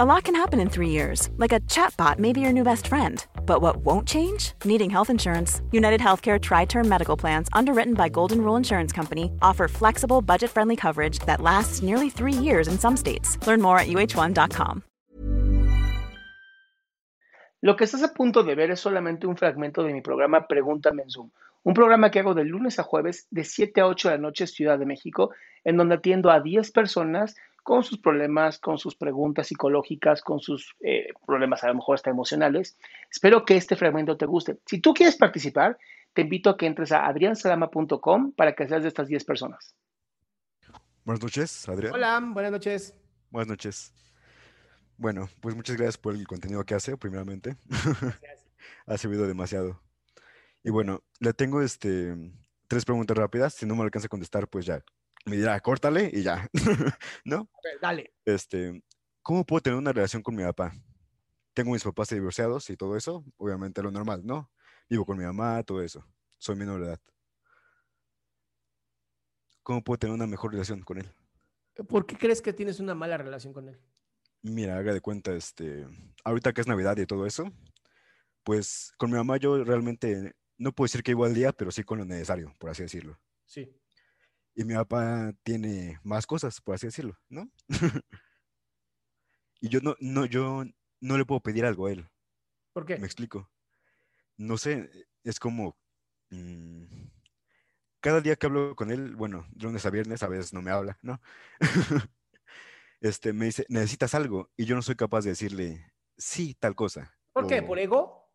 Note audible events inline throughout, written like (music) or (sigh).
A lot can happen in three years, like a chatbot may be your new best friend. But what won't change? Needing health insurance. United Healthcare Tri Term Medical Plans, underwritten by Golden Rule Insurance Company, offer flexible, budget friendly coverage that lasts nearly three years in some states. Learn more at uh1.com. Lo que estás a punto de ver es solamente un fragmento de mi programa Pregúntame en Zoom, un programa que hago de lunes a jueves de 7 a 8 de la noche Ciudad de México, en donde atiendo a 10 personas con sus problemas, con sus preguntas psicológicas, con sus eh, problemas a lo mejor hasta emocionales. Espero que este fragmento te guste. Si tú quieres participar, te invito a que entres a adriansalama.com para que seas de estas 10 personas. Buenas noches, Adrián. Hola, buenas noches. Buenas noches. Bueno, pues muchas gracias por el contenido que hace, primeramente. (laughs) ha servido demasiado. Y bueno, le tengo este tres preguntas rápidas. Si no me alcanza a contestar, pues ya me dirá, córtale y ya. (laughs) ¿No? Dale. Este, ¿cómo puedo tener una relación con mi papá? Tengo mis papás divorciados y todo eso, obviamente lo normal, ¿no? Vivo con mi mamá, todo eso. Soy menor de edad. ¿Cómo puedo tener una mejor relación con él? ¿Por qué crees que tienes una mala relación con él? Mira, haga de cuenta, este, ahorita que es Navidad y todo eso, pues con mi mamá yo realmente no puedo decir que igual día, pero sí con lo necesario, por así decirlo. Sí. Y mi papá tiene más cosas, por así decirlo, ¿no? (laughs) y yo no, no, yo no le puedo pedir algo a él. ¿Por qué? Me explico. No sé, es como mm, cada día que hablo con él, bueno, de lunes a viernes, a veces no me habla, ¿no? (laughs) este, me dice, necesitas algo, y yo no soy capaz de decirle, sí, tal cosa. ¿Por qué? ¿Por ego?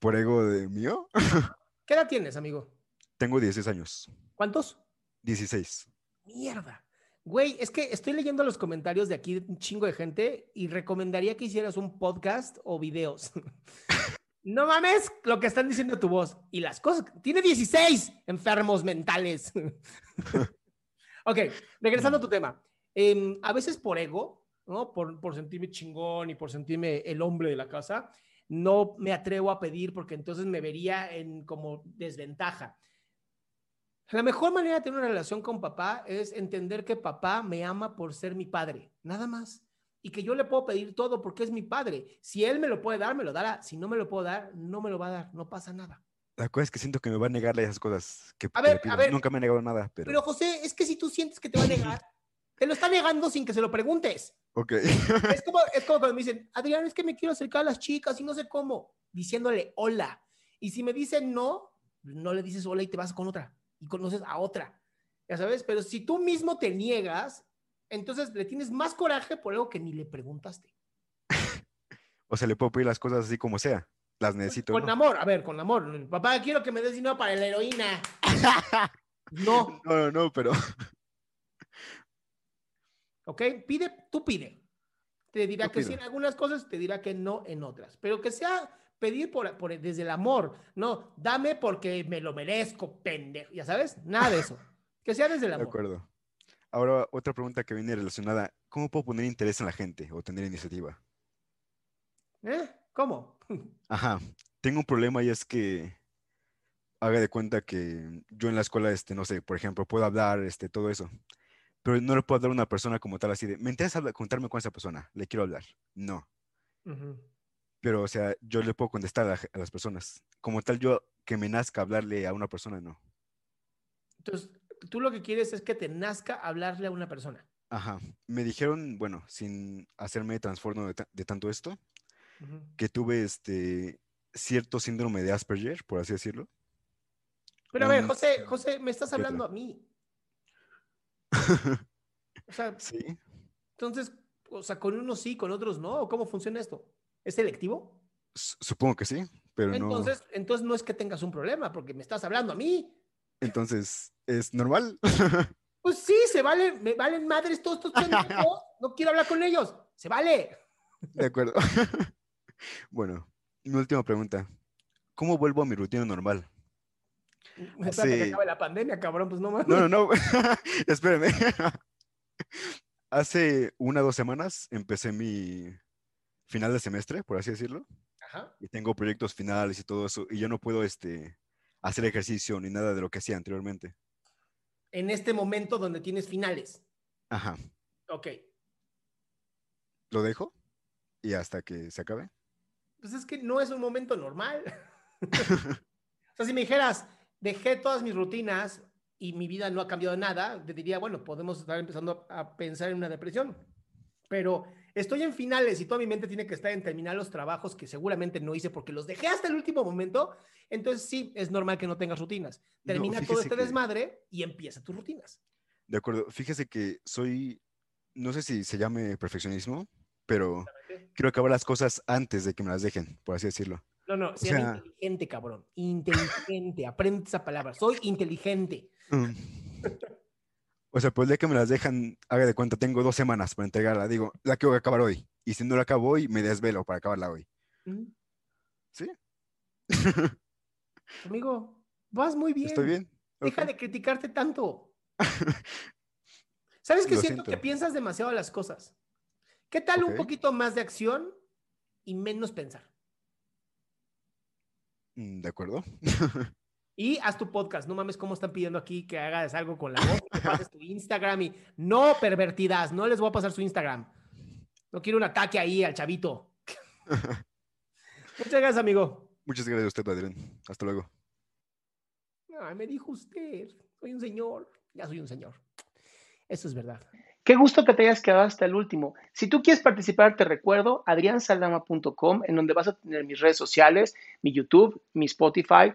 ¿Por ego de mío? (laughs) ¿Qué edad tienes, amigo? Tengo 16 años. ¿Cuántos? 16. Mierda. Güey, es que estoy leyendo los comentarios de aquí un chingo de gente y recomendaría que hicieras un podcast o videos. (laughs) no mames lo que están diciendo tu voz. Y las cosas. Tiene 16 enfermos mentales. (laughs) ok, regresando a tu tema. Em, a veces por ego, ¿no? Por, por sentirme chingón y por sentirme el hombre de la casa, no me atrevo a pedir porque entonces me vería en como desventaja. La mejor manera de tener una relación con papá es entender que papá me ama por ser mi padre, nada más. Y que yo le puedo pedir todo porque es mi padre. Si él me lo puede dar, me lo dará. Si no me lo puedo dar, no me lo va a dar. No pasa nada. La cosa es que siento que me va a negarle esas cosas que, A que ver, a ver. Nunca me ha negado nada, pero... Pero José, es que si tú sientes que te va a negar, (laughs) te lo está negando sin que se lo preguntes. Ok. Es como, es como cuando me (laughs) dicen, Adrián, es que me quiero acercar a las chicas y no sé cómo, diciéndole hola. Y si me dicen no, no le dices hola y te vas con otra y conoces a otra. Ya sabes, pero si tú mismo te niegas, entonces le tienes más coraje por algo que ni le preguntaste. (laughs) o sea, le puedo pedir las cosas así como sea. Las necesito. Con ¿no? amor, a ver, con amor. Papá, quiero que me des dinero para la heroína. (laughs) no, No, no, no, pero... (laughs) ¿ok? Pide, tú pide. Te dirá que sí en algunas cosas, te dirá que no en otras. Pero que sea pedir por, por- desde el amor. No, dame porque me lo merezco, pendejo. Ya sabes, nada de eso. Que sea desde el De amor. acuerdo. Ahora, otra pregunta que viene relacionada. ¿Cómo puedo poner interés en la gente o tener iniciativa? ¿Eh? ¿Cómo? (laughs) Ajá. Tengo un problema y es que haga de cuenta que yo en la escuela, este, no sé, por ejemplo, puedo hablar, este, todo eso. Pero no le puedo hablar a una persona como tal así de, me interesa contarme con esa persona, le quiero hablar. No. Ujú. Pero, o sea, yo le puedo contestar a, las personas. Como tal, yo que me nazca hablarle a una persona, no. Entonces, tú lo que quieres es que te nazca hablarle a una persona. Ajá. Me dijeron, bueno, sin hacerme transformo de, de tanto esto, que tuve este cierto síndrome de Asperger, por así decirlo. Pero a ver, José, José, me estás hablando a mí. (laughs) O sea, Sí. entonces, O sea, con unos sí, con otros no. ¿Cómo funciona esto? ¿Es selectivo? Supongo que sí, pero Entonces, entonces no es que tengas un problema, porque me estás hablando a mí. no. Entonces, ¿es normal? (laughs) Pues sí, se vale, me valen madres todos estos pendejos. (laughs) No quiero hablar con ellos. Se vale. De acuerdo. (laughs) Bueno, mi última pregunta. ¿Cómo vuelvo a mi rutina normal? Que Sí. acabe la pandemia, cabrón, pues no mames. No, no, no. Espérame. Hace una o dos semanas empecé mi final de semestre, por así decirlo, Ajá. y tengo proyectos finales y todo eso, y yo no puedo este, hacer ejercicio ni nada de lo que hacía anteriormente. En este momento donde tienes finales. Ajá. Ok. Lo dejo y hasta que se acabe. Pues es que no es un momento normal. (laughs) o sea, si me dijeras, dejé todas mis rutinas y mi vida no ha cambiado nada, te diría, bueno, podemos estar empezando a pensar en una depresión. Pero estoy en finales y toda mi mente tiene que estar en terminar los trabajos que seguramente no hice porque los dejé hasta el último momento. Entonces sí, es normal que no tengas rutinas. No, Termina todo fíjese este que- desmadre y empieza tus rutinas. De acuerdo. Fíjese que soy, no sé si se llame perfeccionismo, pero quiero acabar las cosas antes de que me las dejen, por así decirlo. No, no, O se llama sea- inteligente, cabrón. Inteligente. (laughs) Aprende esa palabra. Soy inteligente. Mm. (laughs) O sea, pues día que me las dejan, haga de cuenta, tengo dos semanas para entregarla. Digo, la quiero acabar hoy. Y si no la acabo hoy, me desvelo para acabarla hoy. Mm. ¿Sí? (laughs) Amigo, vas muy bien. ¿Estoy bien? Deja de criticarte tanto. (laughs) ¿Sabes que Lo siento que piensas demasiado las cosas? ¿Qué tal un poquito más de acción y menos pensar? Mm, De acuerdo. (laughs) Y haz tu podcast. No mames cómo están pidiendo aquí que hagas algo con la voz, que pases tu Instagram y no pervertidas, no les voy a pasar su Instagram. No quiero un ataque ahí al chavito. (laughs) Muchas gracias, amigo. Muchas gracias a usted, Adrián. Hasta luego. Ay, me dijo usted. Soy un señor. Ya soy un señor. Eso es verdad. Qué gusto que te hayas quedado hasta el último. Si tú quieres participar, te recuerdo adriansaldama.com, en donde vas a tener mis redes sociales, mi YouTube, mi Spotify,